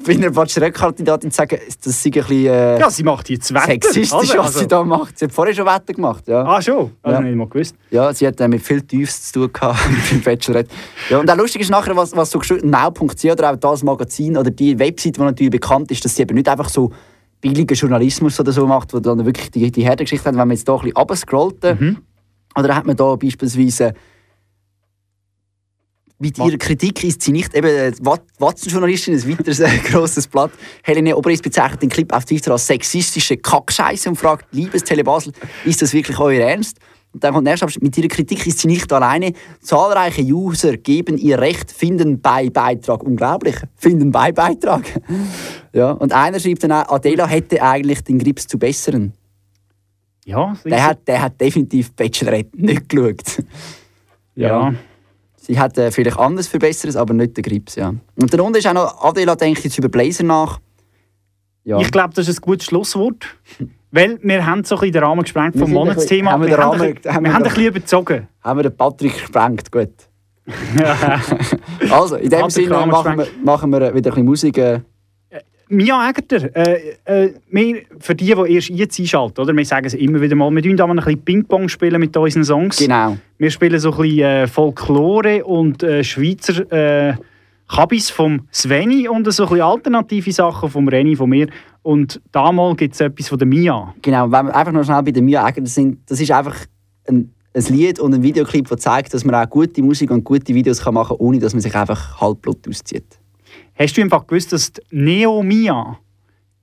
S2: bei einer Bachelorette-Kandidatin sagen, das sei ein bisschen äh,
S1: ja, sie macht jetzt Wetter.
S2: sexistisch,
S1: oder?
S2: was sie da macht. Sie hat vorher schon Wetter gemacht, ja.
S1: Ah, schon? Also
S2: Ja.
S1: nicht mal gewusst.
S2: Ja, sie hat äh, mit viel Tiefs zu tun gehabt beim Bachelorette. Ja, und auch lustig ist nachher, was, was so geschrieben now.ch oder auch das Magazin oder die Website, die natürlich bekannt ist, dass sie eben nicht einfach so billigen Journalismus oder so macht, wo dann wirklich die, die Herdengeschichte hat. Wenn man jetzt hier ein bisschen runterscrollt, äh,
S1: Mhm.
S2: oder hat man da beispielsweise mit ihrer Kritik ist sie nicht eben äh, Wat- Watson-Journalistin, ein weiteres äh, grosses Blatt. Helene Oberis bezeichnet den Clip auf Twitter als sexistische Kackscheiße und fragt, liebes Tele Basel, ist das wirklich euer Ernst? Und dann kommt der erste Abschnitt, mit ihrer Kritik ist sie nicht alleine. Zahlreiche User geben ihr Recht, finden bei Beitrag. Unglaublich, finden bei Beitrag. ja, und einer schreibt dann auch, Adela hätte eigentlich den Grips zu besseren.
S1: Ja, sie-
S2: Der hat, der hat definitiv Bachelorette nicht geschaut.
S1: ja.
S2: Sie hat äh, vielleicht anders für Besseres, aber nicht den Grips, ja. Und darunter ist auch noch, Adela denkt jetzt über Blazer nach. Ja.
S1: Ich glaube, das ist ein gutes Schlusswort. Weil wir haben so ein bisschen den Rahmen gesprengt vom Monatsthema.
S2: haben wir
S1: wir haben,
S2: Rahmen-
S1: bisschen-
S2: haben
S1: wir
S2: wir
S1: haben ein bisschen überzogen.
S2: haben wir den Patrick gesprengt, gut. also, in dem Sinne machen wir, machen wir wieder ein bisschen Musik. Äh,
S1: Mia Egerter, äh, äh, wir, für die, die erst jetzt einschalten, oder? wir sagen es immer wieder mal, wir spielen ein bisschen Ping-Pong spielen mit unseren Songs.
S2: genau.
S1: Wir spielen so ein bisschen äh, Folklore und äh, Schweizer äh, Kabis vom Sveni und so ein bisschen alternative Sachen vom Reni, von mir. Und damals gibt es etwas von der Mia.
S2: Genau, wenn wir einfach noch schnell bei der Mia Egger sind, das ist einfach ein, ein Lied und ein Videoclip, der zeigt, dass man auch gute Musik und gute Videos kann machen kann, ohne dass man sich einfach halbblut auszieht.
S1: Hast du einfach gewusst, dass die Neo Mia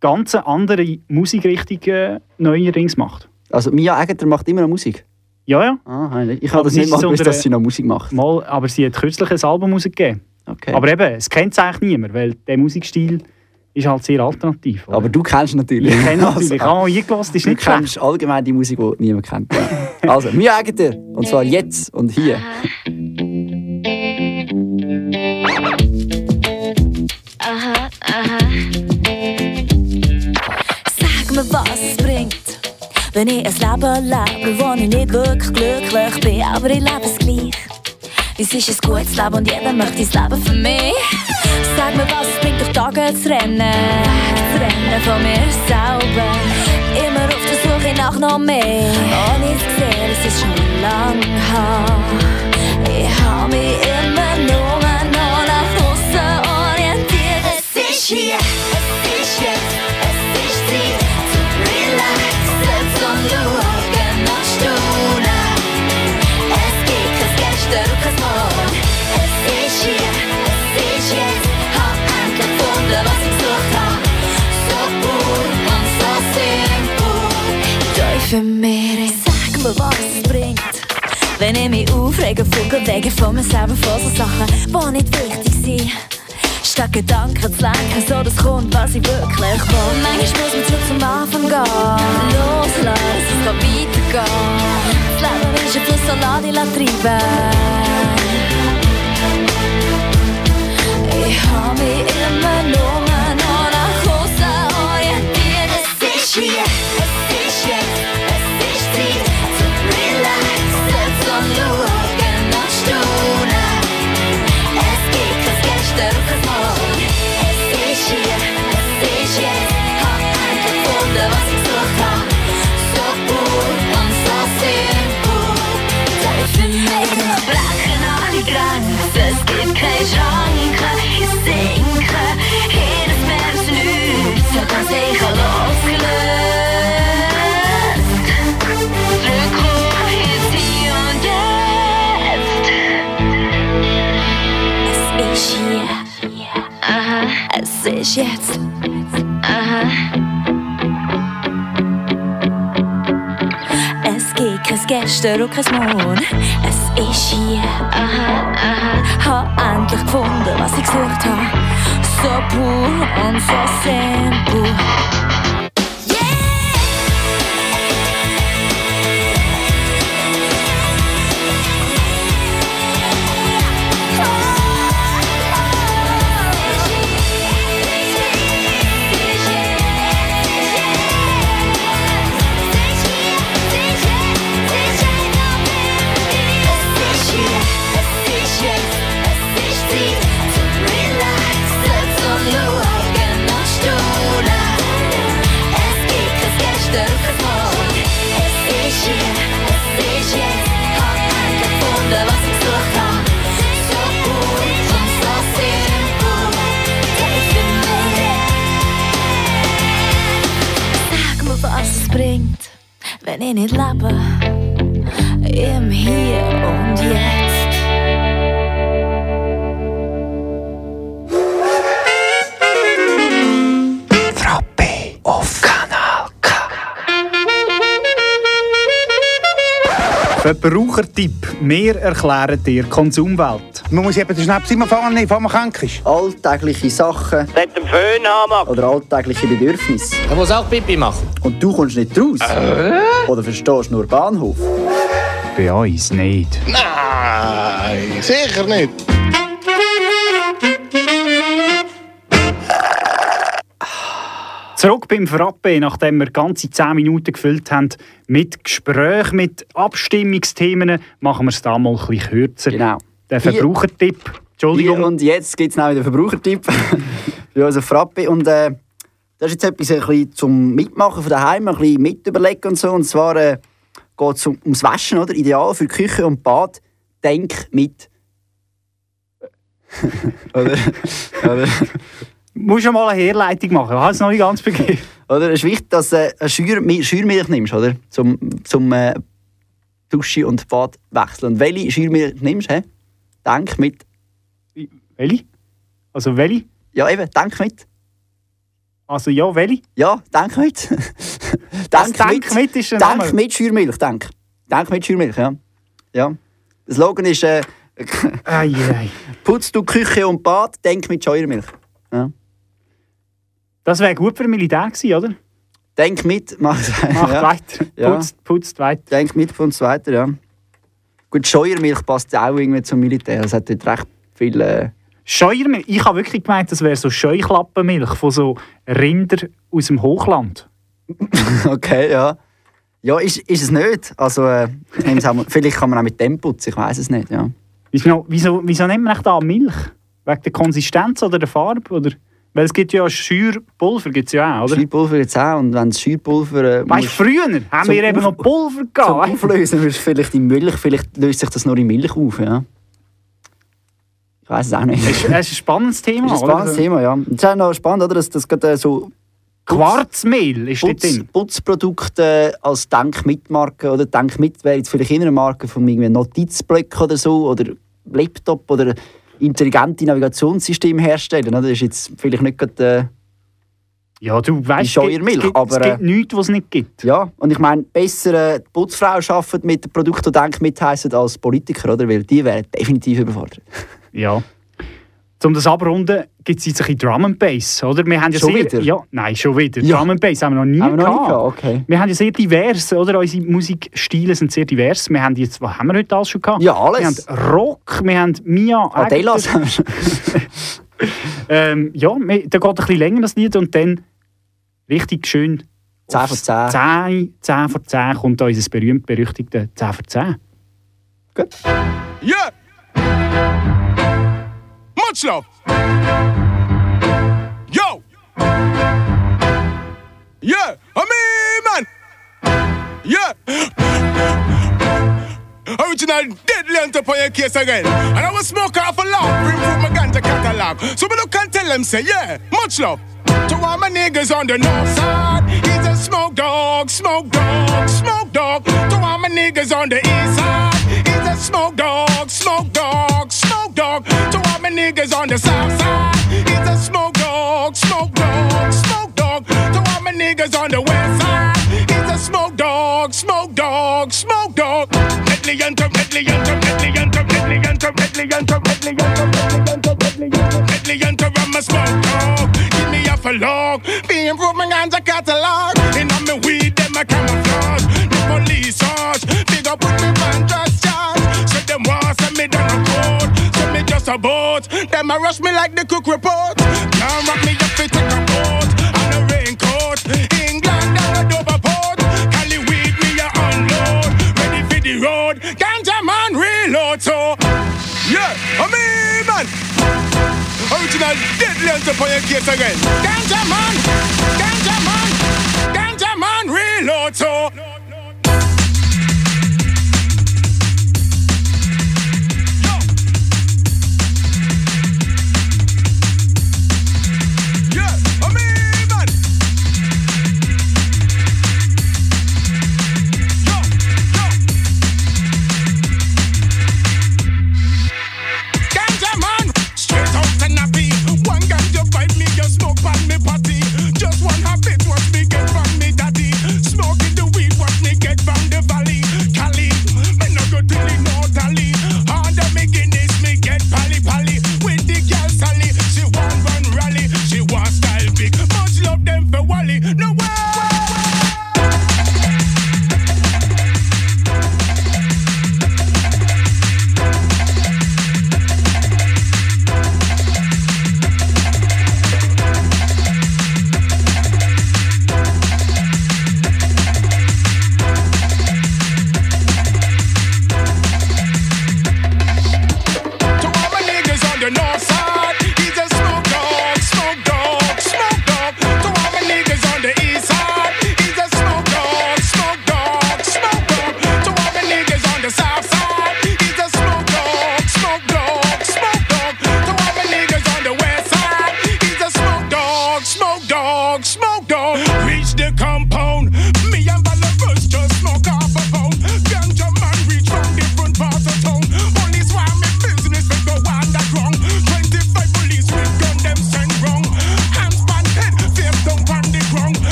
S1: ganz eine andere Musikrichtung äh, neuerdings macht?
S2: Also Mia Egger macht immer noch Musik.
S1: Ja, ja.
S2: Ah, ich habe das
S1: sie
S2: nicht mal gewusst, dass sie noch Musik macht.
S1: Mal, aber sie hat kürzlich ein Album rausgegeben.
S2: Okay.
S1: Aber eben, es kennt es eigentlich niemand, weil der Musikstil ist halt sehr alternativ. oder?
S2: Aber du kennst natürlich.
S1: ich kenne natürlich, ich
S2: Also,
S1: habe mal eingelassen, ist
S2: Du
S1: nicht schlecht.
S2: kennst allgemein die Musik, die niemand kennt. Also, Mia Egger, und zwar jetzt und hier.
S6: Was es bringt, wenn ich ein Leben lebe, wo ich nicht wirklich glücklich bin, aber ich lebe es gleich. Es ist ein gutes Leben und jeder möchte das Leben für mich. Sag mir, was es bringt, durch Tage zu rennen. Zu rennen von mir selber. Immer auf der Suche nach noch mehr. Ohne es gesehen, es ist schon lang her. Ich hab mich immer nur noch nach außen orientiert. Es ist hier, für mich, sag mir, was es bringt. Wenn ich mich aufrege, vogel wegen von mir selber vor so Sachen, die nicht wichtig sind. Statt Gedanken zu lenken, so das kommt, was ich wirklich will. Manchmal muss man zurück zum Anfang gehen. Loslassen, es kann weitergehen. Das Leben ist ein Fluss, so lass dich treiben. Ich hab mich immer nur Gestern und kein Morgen. Es ist hier. Aha, aha. Hab endlich gefunden, was ich gesucht hab. So pur und so simpel. Ich nicht lebe. Im Hier und Jetzt.
S1: Frappe auf Kanal K. Verbrauchertipp. Wir erklären dir Konsumwelt.
S15: Man muss eben den Schnaps immer fahren, nehmen, bevor man krank ist.
S2: Alltägliche Sachen
S8: Nicht den Föhn haben.
S2: oder alltägliche Bedürfnisse.
S8: Er muss auch Pipi machen.
S2: Und du kommst nicht raus. Oder verstehst nur Bahnhof.
S1: Bei uns nicht.
S15: Nein, sicher nicht.
S1: Zurück beim Frappe, nachdem wir ganze 10 Minuten gefüllt haben mit Gesprächen, mit Abstimmungsthemen, machen wir es da mal ein bisschen kürzer.
S2: Genau.
S1: Der Verbrauchertipp. Entschuldigung.
S2: Hier und jetzt gibt es noch den Verbrauchertipp für unseren Frappe. Und äh, das ist jetzt etwas ein bisschen zum Mitmachen von daheim, ein bisschen mit überlegen und so. Und zwar äh, geht es um, ums Waschen, oder? Ideal für Küche und Bad. Denk mit. oder? oder?
S1: Musst du mal eine Herleitung machen, ich habe es noch nicht ganz begriffen.
S2: Oder es ist wichtig, dass du äh, Schür Schürmilch nimmst, oder? Zum, zum äh, Dusche und Bad wechseln. Und welche Schürmilch nimmst du? Denk mit.
S1: Welche? Also welche?
S2: Ja, eben, denk mit.
S1: Also ja, welche?
S2: Ja, denk mit.
S1: Das Denk mit ist ein
S2: Denk
S1: Name.
S2: mit Schürmilch, denk. Denk mit Schürmilch, ja. ja. Der Slogan ist äh,
S1: Ei, ei.
S2: Putz du Küche und Bad, denk mit Scheuermilch. Ja.
S1: Das wäre gut für ein Militär gewesen, oder?
S2: Denk mit, mach
S1: Macht
S2: ja.
S1: weiter,
S2: Ja.
S1: putzt, putzt weiter.
S2: Denk mit uns weiter, ja. Gut, Scheuermilch passt ja auch irgendwie zum Militär. Es hat dort recht viel. Äh,
S1: Scheuermilch. Ich habe wirklich gemeint, das wäre so Scheuklappenmilch von so Rinder aus dem Hochland.
S2: okay, ja. Ja, ist, ist es nicht. Also, äh, auch vielleicht kann man auch mit dem putzen, ich weiß es nicht, ja.
S1: Wieso, wieso, wieso nennt man da Milch? Wegen der Konsistenz oder der Farbe? Oder? Weil es gibt ja Schürpulver, gibt es ja auch, oder?
S2: Schürpulver jetzt auch. Und wenn das Schürpulver... Äh,
S1: Weißt du, früher haben
S2: zum
S1: wir eben noch Pulver
S2: zum
S1: gehabt. du?
S2: Auflösen wirst vielleicht in Milch, vielleicht löst sich das nur in Milch auf, ja. Ich weiß es auch nicht.
S1: Es ist, es ist ein spannendes Thema,
S2: Das ist ein
S1: oder?
S2: spannendes Thema, ja. Es ist auch noch spannend, oder, dass das gerade äh, so
S1: Quarzmehl ist
S2: Putz,
S1: drin.
S2: Putzprodukte als Denk-mit-Marke oder Denk-mit wäre jetzt vielleicht immer eine Marke von irgendwie Notizblöcken oder so oder Laptop oder intelligente Navigationssystem herstellen. Das ist jetzt vielleicht nicht gerade
S1: Ja, du weißt, gibt, es gibt,
S2: aber...
S1: es gibt
S2: äh,
S1: nichts, was es nicht gibt.
S2: ja, und ich meine, besser äh, die Putzfrau arbeitet mit Produkten, die Denk-mit heissen, als Politiker, oder? Weil die wären definitiv überfordert.
S1: Ja. Um das abrunden, gibt es jetzt ein bisschen Drum and Bass, oder? Wir haben ja
S2: Schon
S1: sehr,
S2: wieder?
S1: Ja, nein, schon wieder.
S2: Ja.
S1: Drum and Bass haben wir noch nie
S2: Haben wir noch nie
S1: gehabt.
S2: gehabt, okay.
S1: Wir haben ja sehr divers, oder? Unsere Musikstile sind sehr divers. Wir haben jetzt, was haben wir heute alles schon gehabt?
S2: Ja, alles.
S1: Wir haben Rock, wir haben Mia...
S2: Adelas
S1: Agnes. ähm, ja, wir- da geht ein bisschen länger das Lied und dann richtig schön...
S2: 10 von
S1: aufs
S2: 10.
S1: 10, 10 von 10 kommt da unser berühmt-berüchtigte 10 von 10.
S2: Gut.
S16: Yeah. Much love. Yo. Yeah. I mean, man. Yeah. Original deadly on top of your case again. And I was smoke off a lot, bring through my ganja catalog. So me look and tell them, say, yeah, much love. To all my niggas on the north side, he's a smoke dog, smoke dog, smoke dog. To all my niggas on the east side, he's a smoke dog, smoke dog, niggas on the south side is a smoke dog, smoke dog, smoke dog. To all my niggas on the west side is a smoke dog, smoke dog, smoke dog. Medley and to medley and to medley and to medley and to medley and to medley and to medley and to I'm a smoke dog. Give me a for log. The improvement on the catalog. And I'm a weed, them a camouflage. The police charge. A boat. Them a rush me like the cook report. Can't rock me up fi take a boat. And a raincoat. England down a Dover port. Cali weed me a unload. Ready for the road. Ganja man reload. So yeah, I mean man. Original deadly your case again. Ganja man, ganja man, ganja man reload. So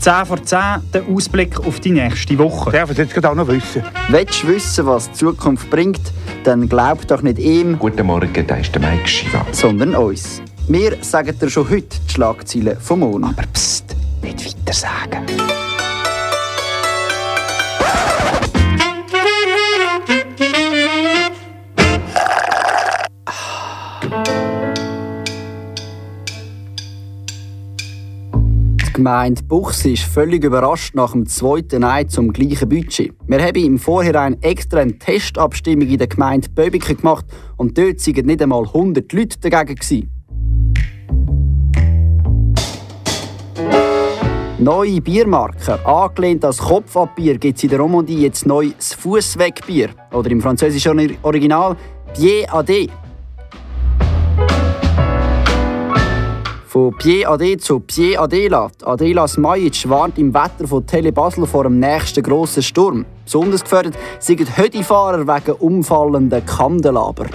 S1: 10 vor 10 der Ausblick auf die nächste Woche.
S15: Darf ich jetzt gerade auch noch wissen?
S2: Willst du wissen, was die Zukunft bringt, dann glaub doch nicht ihm.
S17: Guten Morgen, da ist der Mike Shiva.
S2: Sondern uns. Wir sagen dir schon heute die Schlagzeilen vom Monat.
S17: Aber pst, nicht weiter sagen.
S2: Gemeinde Buchs ist völlig überrascht nach dem zweiten Nein zum gleichen Budget. Wir haben im Vorhinein extra eine Testabstimmung in der Gemeinde Böbiken gemacht und dort waren nicht einmal 100 Leute dagegen. Gewesen. Neue Biermarken. Angelehnt als Kopfabbier gibt es in der Romandie jetzt neu das Fußwegbier. Oder im französischen Original Pied à Von Pied à D zu Pied Adela. Adela Smajic warnt im Wetter von Tele Basel vor dem nächsten grossen Sturm. Besonders gefährdet sind Hödifahrer wegen umfallenden Kandelaber.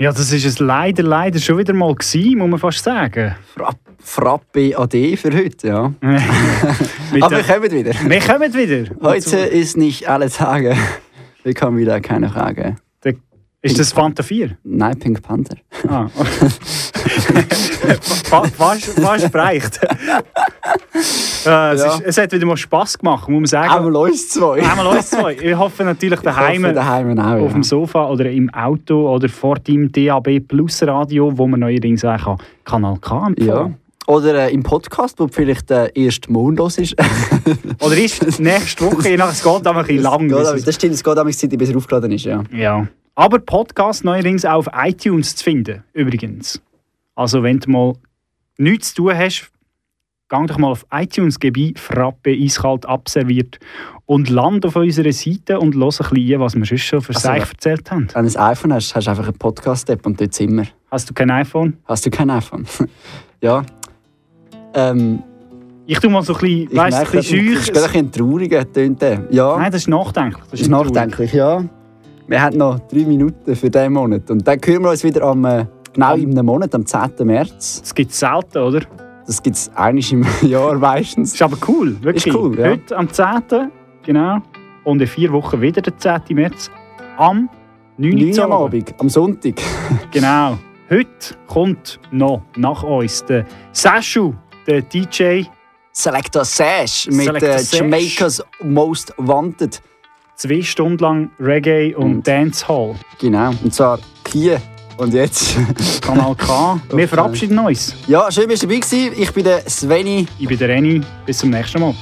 S1: Ja, das ist es leider, leider schon wieder mal gewesen, muss man fast sagen.
S2: Frapp, Frappe AD für heute, ja. Aber wir kommen wieder.
S1: Wir kommen wieder.
S2: Heute ist nicht alle Tage. Wir kommen wieder, keine Frage.
S1: Ist das Fanta 4?
S2: Nein, Pink Panther.
S1: Ah. Fa- Fast, fast reicht. äh, es,
S2: Ja.
S1: ist, es hat wieder mal Spass gemacht, muss man sagen.
S2: Einmal uns zwei.
S1: Einmal uns zwei. Ich hoffe natürlich daheim,
S2: hoffe, daheim auch,
S1: auf
S2: ja.
S1: dem Sofa oder im Auto oder vor deinem DAB Plus Radio, wo man neuerdings auch kann, Kanal K empfangen
S2: Ja. Oder äh, im Podcast, wo vielleicht der erste Mondlos ist.
S1: Oder ist nächste Woche, je nach es geht aber ein bisschen lang.
S2: Geht aber-
S1: es-
S2: das stimmt, es geht Zeit, bis er aufgeladen ist, ja.
S1: Ja. Aber Podcast neuerdings auch auf iTunes zu finden, übrigens. Also wenn du mal nichts zu tun hast, gang doch mal auf iTunes, gib ein Frappe eiskalt abserviert und land auf unserer Seite und los ein bisschen, was wir sonst schon für
S2: Also,
S1: sich erzählt haben.
S2: Wenn du ein iPhone hast, hast du einfach eine Podcast-App und dort sind wir.
S1: Hast du kein iPhone?
S2: Hast du kein iPhone? ja. Ähm,
S1: Ich tue mal so ein bisschen,
S2: ich
S1: weißt,
S2: merke,
S1: ein bisschen
S2: das
S1: schüch.
S2: ist gerade ein bisschen trauriger, tönt. Ja.
S1: Nein, das ist nachdenklich.
S2: Das ist nachdenklich, ja. Wir haben noch drei Minuten für diesen Monat. Und dann hören wir uns wieder am, äh, genau in einem Monat, am 10. März.
S1: Das gibt es selten, oder?
S2: Das gibt es einmal im Jahr meistens.
S1: Ist aber cool, wirklich.
S2: Ist cool, ja.
S1: Heute am 10. Genau. Und in vier Wochen wieder der 10. März. Am 9.
S2: 9
S1: Uhr
S2: am Abend, am Sonntag.
S1: Genau. Heute kommt noch nach uns der Sashu, der DJ.
S2: Selector Sash mit
S1: Selector
S2: äh,
S1: Sash.
S2: Jamaica's Most Wanted.
S1: Zwei Stunden lang Reggae und, Dancehall.
S2: Genau, und zwar hier und jetzt.
S1: Kanal K. Wir verabschieden uns.
S2: Ja, schön, dass du dabei warst. Ich bin der Sveni.
S1: Ich bin der Renny. Bis zum nächsten Mal.